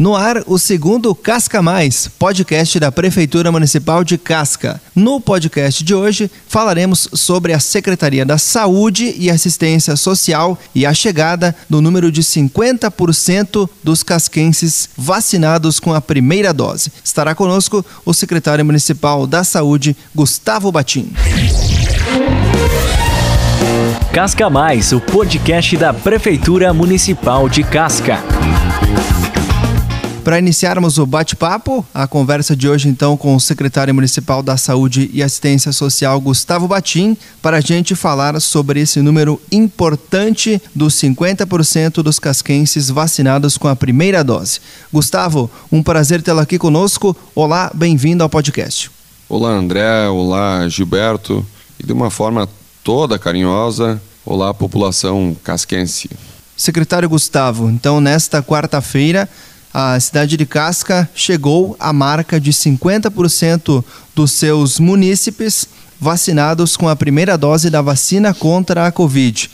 No ar, o segundo Casca Mais, podcast da Prefeitura Municipal de Casca. No podcast de hoje, falaremos sobre a Secretaria da Saúde e Assistência Social e a chegada do número de 50% dos casquenses vacinados com a primeira dose. Estará conosco o secretário municipal da Saúde, Gustavo Batim. Casca Mais, o podcast da Prefeitura Municipal de Casca. Para iniciarmos o bate-papo, a conversa de hoje então com o secretário municipal da Saúde e Assistência Social, Gustavo Batim, para a gente falar sobre esse número importante dos 50% dos casquenses vacinados com a primeira dose. Gustavo, um prazer tê-lo aqui conosco. Olá, bem-vindo ao podcast. Olá, André. Olá, Gilberto. E de uma forma toda carinhosa, olá, população casquense. Secretário Gustavo, então nesta quarta-feira a cidade de Casca chegou à marca de 50% dos seus munícipes vacinados com a primeira dose da vacina contra a Covid.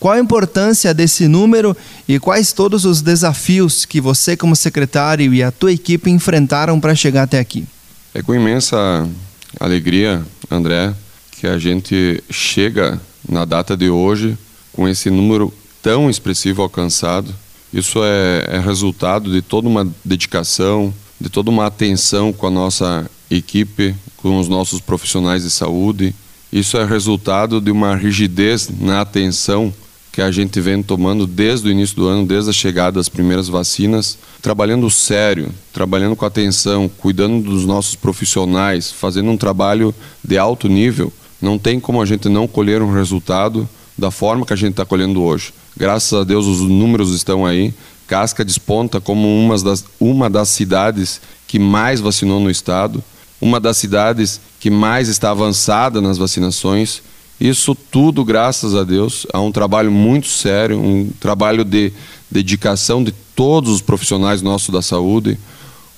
Qual a importância desse número e quais todos os desafios que você, como secretário, e a tua equipe enfrentaram para chegar até aqui? É com imensa alegria, André, que a gente chega na data de hoje com esse número tão expressivo alcançado isso é, é resultado de toda uma dedicação, de toda uma atenção com a nossa equipe, com os nossos profissionais de saúde. Isso é resultado de uma rigidez na atenção que a gente vem tomando desde o início do ano, desde a chegada das primeiras vacinas, trabalhando sério, trabalhando com atenção, cuidando dos nossos profissionais, fazendo um trabalho de alto nível. Não tem como a gente não colher um resultado da forma que a gente está colhendo hoje. Graças a Deus os números estão aí. Casca desponta como uma das, uma das cidades que mais vacinou no estado, uma das cidades que mais está avançada nas vacinações. Isso tudo, graças a Deus, a um trabalho muito sério, um trabalho de dedicação de todos os profissionais nossos da saúde,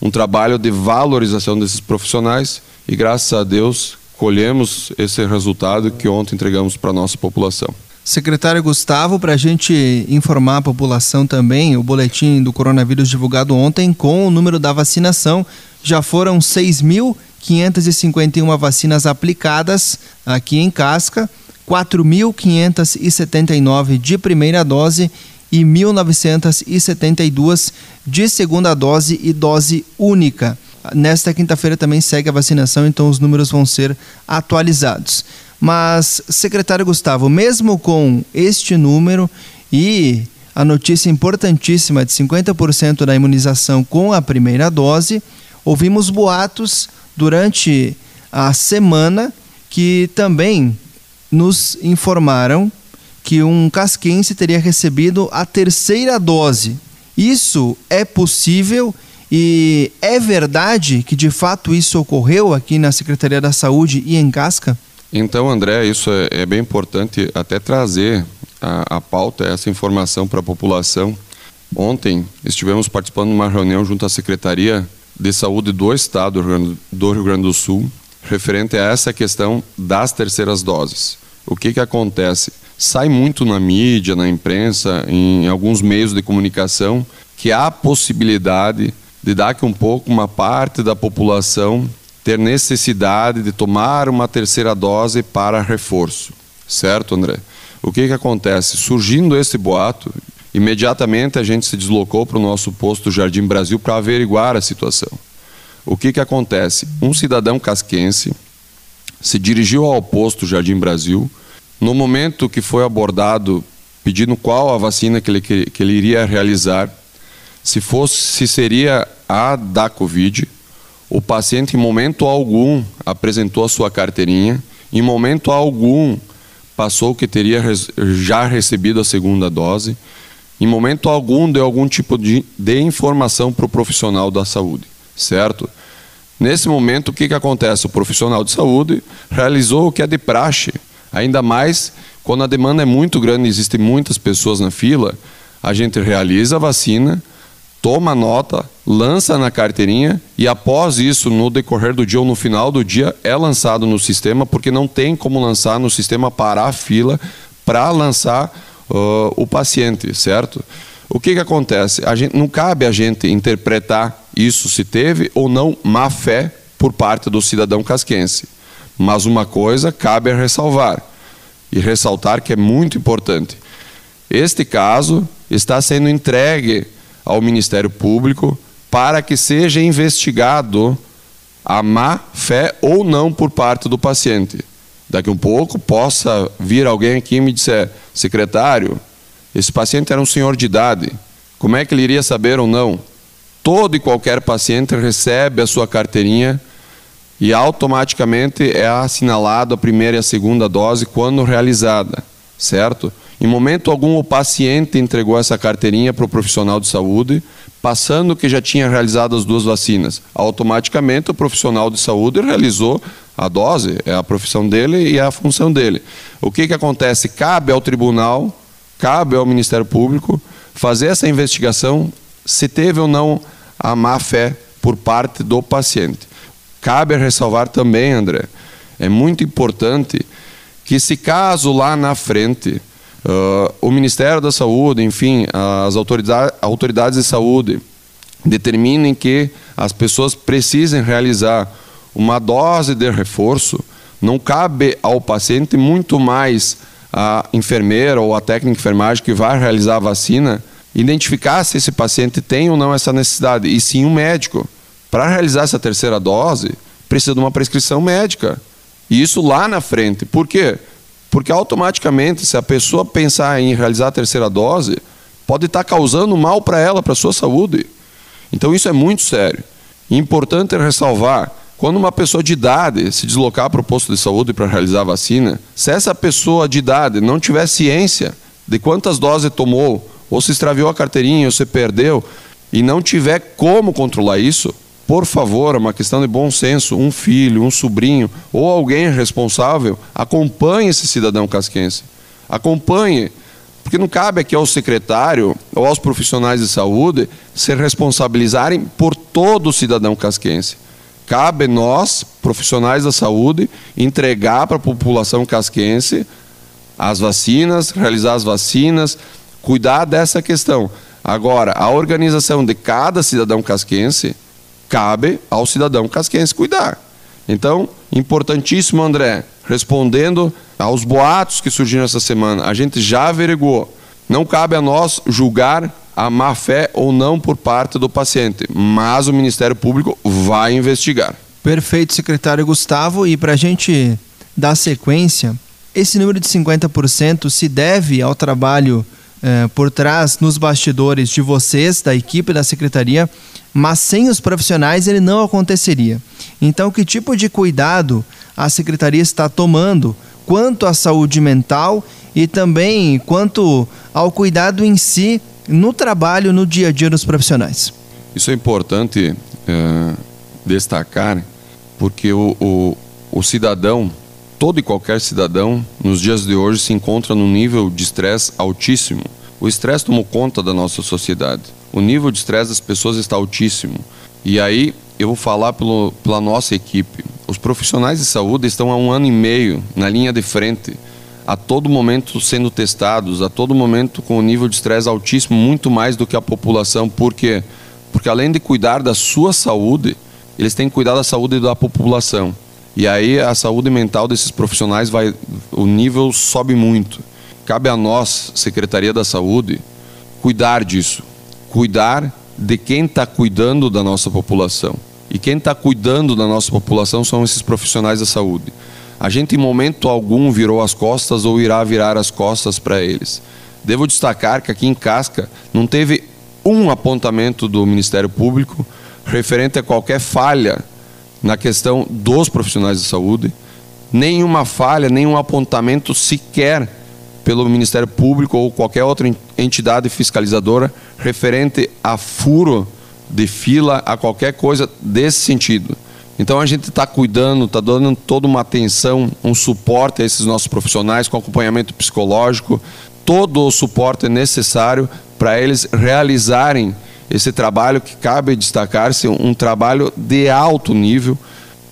um trabalho de valorização desses profissionais e, graças a Deus, colhemos esse resultado que ontem entregamos para a nossa população. Secretário Gustavo, para a gente informar a população também, o boletim do coronavírus divulgado ontem com o número da vacinação, já foram 6.551 vacinas aplicadas aqui em Casca, 4.579 de primeira dose e 1.972 de segunda dose e dose única. Nesta quinta-feira também segue a vacinação, então os números vão ser atualizados. Mas, secretário Gustavo, mesmo com este número e a notícia importantíssima de 50% da imunização com a primeira dose, ouvimos boatos durante a semana que também nos informaram que um casquense teria recebido a terceira dose. Isso é possível e é verdade que de fato isso ocorreu aqui na Secretaria da Saúde e em Casca? Então, André, isso é, é bem importante até trazer a, a pauta, essa informação para a população. Ontem estivemos participando de uma reunião junto à Secretaria de Saúde do Estado do Rio Grande do Sul, referente a essa questão das terceiras doses. O que, que acontece? Sai muito na mídia, na imprensa, em alguns meios de comunicação, que há a possibilidade de dar que um pouco uma parte da população ter necessidade de tomar uma terceira dose para reforço. Certo, André? O que, que acontece? Surgindo esse boato, imediatamente a gente se deslocou para o nosso posto Jardim Brasil para averiguar a situação. O que, que acontece? Um cidadão casquense se dirigiu ao posto Jardim Brasil. No momento que foi abordado, pedindo qual a vacina que ele, que ele iria realizar, se fosse se seria a da Covid, o paciente, em momento algum, apresentou a sua carteirinha, em momento algum, passou que teria já recebido a segunda dose, em momento algum, deu algum tipo de, de informação para o profissional da saúde, certo? Nesse momento, o que, que acontece? O profissional de saúde realizou o que é de praxe, ainda mais quando a demanda é muito grande, existem muitas pessoas na fila, a gente realiza a vacina, toma nota, lança na carteirinha e após isso, no decorrer do dia ou no final do dia, é lançado no sistema, porque não tem como lançar no sistema parar a fila para lançar uh, o paciente, certo? O que, que acontece? A gente, não cabe a gente interpretar isso se teve ou não má fé por parte do cidadão casquense. Mas uma coisa cabe a ressalvar, e ressaltar que é muito importante. Este caso está sendo entregue ao Ministério Público para que seja investigado a má fé ou não por parte do paciente. Daqui um pouco possa vir alguém aqui e me dizer, secretário, esse paciente era um senhor de idade, como é que ele iria saber ou não? Todo e qualquer paciente recebe a sua carteirinha e automaticamente é assinalado a primeira e a segunda dose quando realizada, certo? Em momento algum, o paciente entregou essa carteirinha para o profissional de saúde, passando que já tinha realizado as duas vacinas. Automaticamente, o profissional de saúde realizou a dose, é a profissão dele e é a função dele. O que, que acontece? Cabe ao tribunal, cabe ao Ministério Público fazer essa investigação se teve ou não a má fé por parte do paciente. Cabe ressalvar também, André, é muito importante que se caso lá na frente uh, o Ministério da Saúde, enfim, as autoridades, autoridades de saúde determinem que as pessoas precisem realizar uma dose de reforço, não cabe ao paciente muito mais a enfermeira ou a técnica enfermagem que vai realizar a vacina identificar se esse paciente tem ou não essa necessidade, e sim um médico. Para realizar essa terceira dose, precisa de uma prescrição médica. E isso lá na frente. Por quê? Porque automaticamente, se a pessoa pensar em realizar a terceira dose, pode estar causando mal para ela, para a sua saúde. Então isso é muito sério. importante ressalvar, quando uma pessoa de idade se deslocar para o posto de saúde para realizar a vacina, se essa pessoa de idade não tiver ciência de quantas doses tomou, ou se extraviou a carteirinha, ou se perdeu, e não tiver como controlar isso, por favor, é uma questão de bom senso, um filho, um sobrinho ou alguém responsável, acompanhe esse cidadão casquense. Acompanhe, porque não cabe aqui ao secretário ou aos profissionais de saúde se responsabilizarem por todo cidadão casquense. Cabe nós, profissionais da saúde, entregar para a população casquense as vacinas, realizar as vacinas, cuidar dessa questão. Agora, a organização de cada cidadão casquense cabe ao cidadão casquense cuidar. Então, importantíssimo, André, respondendo aos boatos que surgiram essa semana, a gente já averiguou. Não cabe a nós julgar a má fé ou não por parte do paciente, mas o Ministério Público vai investigar. Perfeito, secretário Gustavo. E para a gente dar sequência, esse número de 50% se deve ao trabalho eh, por trás, nos bastidores de vocês, da equipe da secretaria, mas sem os profissionais ele não aconteceria. Então, que tipo de cuidado a secretaria está tomando quanto à saúde mental e também quanto ao cuidado em si no trabalho, no dia a dia dos profissionais? Isso é importante é, destacar, porque o, o, o cidadão, todo e qualquer cidadão, nos dias de hoje se encontra num nível de estresse altíssimo. O estresse tomou conta da nossa sociedade o nível de estresse das pessoas está altíssimo. E aí eu vou falar pelo, pela nossa equipe. Os profissionais de saúde estão há um ano e meio na linha de frente, a todo momento sendo testados, a todo momento com o nível de estresse altíssimo, muito mais do que a população. Por quê? Porque além de cuidar da sua saúde, eles têm que cuidar da saúde da população. E aí a saúde mental desses profissionais vai, o nível sobe muito. Cabe a nós, Secretaria da Saúde, cuidar disso cuidar de quem está cuidando da nossa população. E quem está cuidando da nossa população são esses profissionais da saúde. A gente, em momento algum, virou as costas ou irá virar as costas para eles. Devo destacar que aqui em Casca não teve um apontamento do Ministério Público referente a qualquer falha na questão dos profissionais de saúde, nenhuma falha, nenhum apontamento sequer pelo Ministério Público ou qualquer outra entidade fiscalizadora referente a furo de fila, a qualquer coisa desse sentido. Então a gente está cuidando, está dando toda uma atenção, um suporte a esses nossos profissionais com acompanhamento psicológico, todo o suporte necessário para eles realizarem esse trabalho que cabe destacar-se um trabalho de alto nível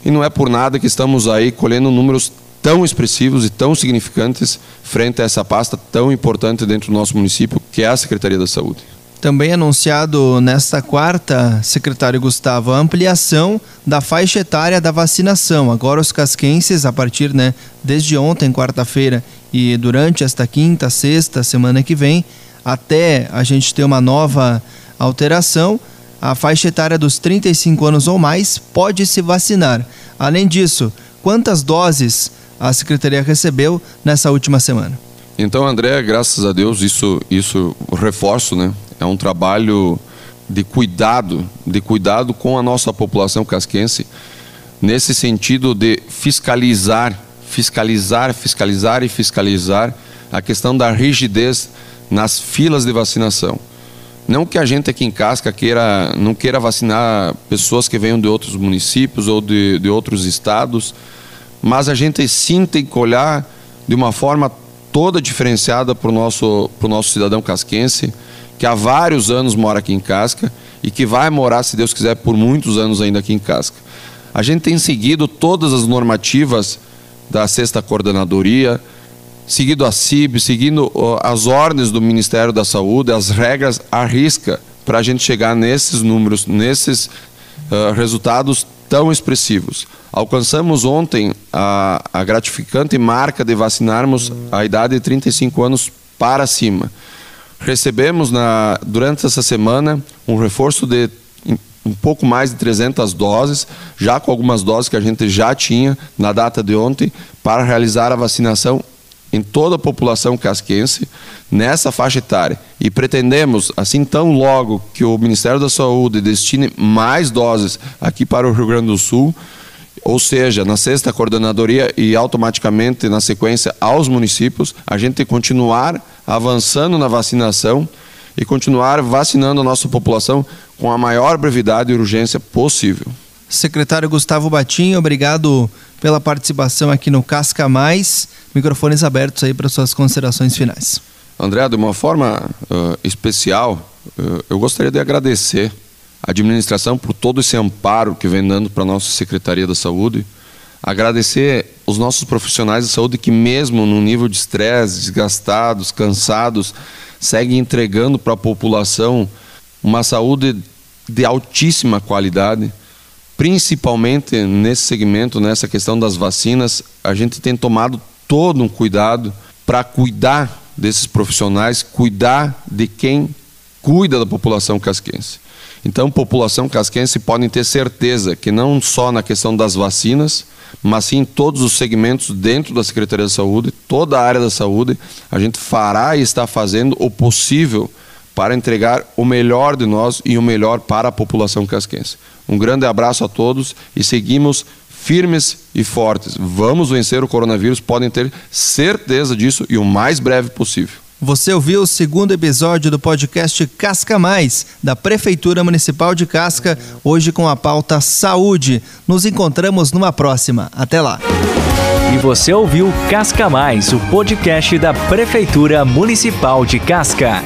e não é por nada que estamos aí colhendo números tão expressivos e tão significantes frente a essa pasta tão importante dentro do nosso município, que é a Secretaria da Saúde. Também anunciado nesta quarta, secretário Gustavo, a ampliação da faixa etária da vacinação. Agora os casquenses, a partir, né, desde ontem, quarta-feira, e durante esta quinta, sexta, semana que vem, até a gente ter uma nova alteração, a faixa etária dos 35 anos ou mais pode se vacinar. Além disso, quantas doses a secretaria recebeu nessa última semana? Então, André, graças a Deus, isso, isso reforço, né? É um trabalho de cuidado, de cuidado com a nossa população casquense, nesse sentido de fiscalizar, fiscalizar, fiscalizar e fiscalizar a questão da rigidez nas filas de vacinação. Não que a gente aqui em Casca queira, não queira vacinar pessoas que venham de outros municípios ou de, de outros estados, mas a gente sim tem que olhar de uma forma toda diferenciada para o nosso, nosso cidadão casquense, que há vários anos mora aqui em Casca e que vai morar, se Deus quiser, por muitos anos ainda aqui em Casca. A gente tem seguido todas as normativas da sexta coordenadoria, seguido a CIB, seguindo as ordens do Ministério da Saúde, as regras à risca para a gente chegar nesses números, nesses uh, resultados tão expressivos. Alcançamos ontem a, a gratificante marca de vacinarmos a idade de 35 anos para cima. Recebemos na, durante essa semana um reforço de um pouco mais de 300 doses, já com algumas doses que a gente já tinha na data de ontem, para realizar a vacinação em toda a população casquense nessa faixa etária. E pretendemos, assim tão logo que o Ministério da Saúde destine mais doses aqui para o Rio Grande do Sul, ou seja, na sexta coordenadoria e automaticamente na sequência aos municípios, a gente continuar avançando na vacinação e continuar vacinando a nossa população com a maior brevidade e urgência possível. Secretário Gustavo Batinho, obrigado pela participação aqui no Casca Mais. Microfones abertos aí para suas considerações finais. André, de uma forma uh, especial, uh, eu gostaria de agradecer a administração por todo esse amparo que vem dando para a nossa Secretaria da Saúde. Agradecer os nossos profissionais de saúde que, mesmo no nível de estresse, desgastados, cansados, seguem entregando para a população uma saúde de altíssima qualidade. Principalmente nesse segmento, nessa questão das vacinas, a gente tem tomado todo um cuidado para cuidar desses profissionais, cuidar de quem cuida da população casquense. Então, população casquense podem ter certeza que não só na questão das vacinas, mas sim em todos os segmentos dentro da Secretaria de Saúde, toda a área da saúde, a gente fará e está fazendo o possível para entregar o melhor de nós e o melhor para a população casquense. Um grande abraço a todos e seguimos firmes e fortes. Vamos vencer o coronavírus, podem ter certeza disso e o mais breve possível. Você ouviu o segundo episódio do podcast Casca Mais, da Prefeitura Municipal de Casca, hoje com a pauta Saúde. Nos encontramos numa próxima. Até lá. E você ouviu Casca Mais, o podcast da Prefeitura Municipal de Casca.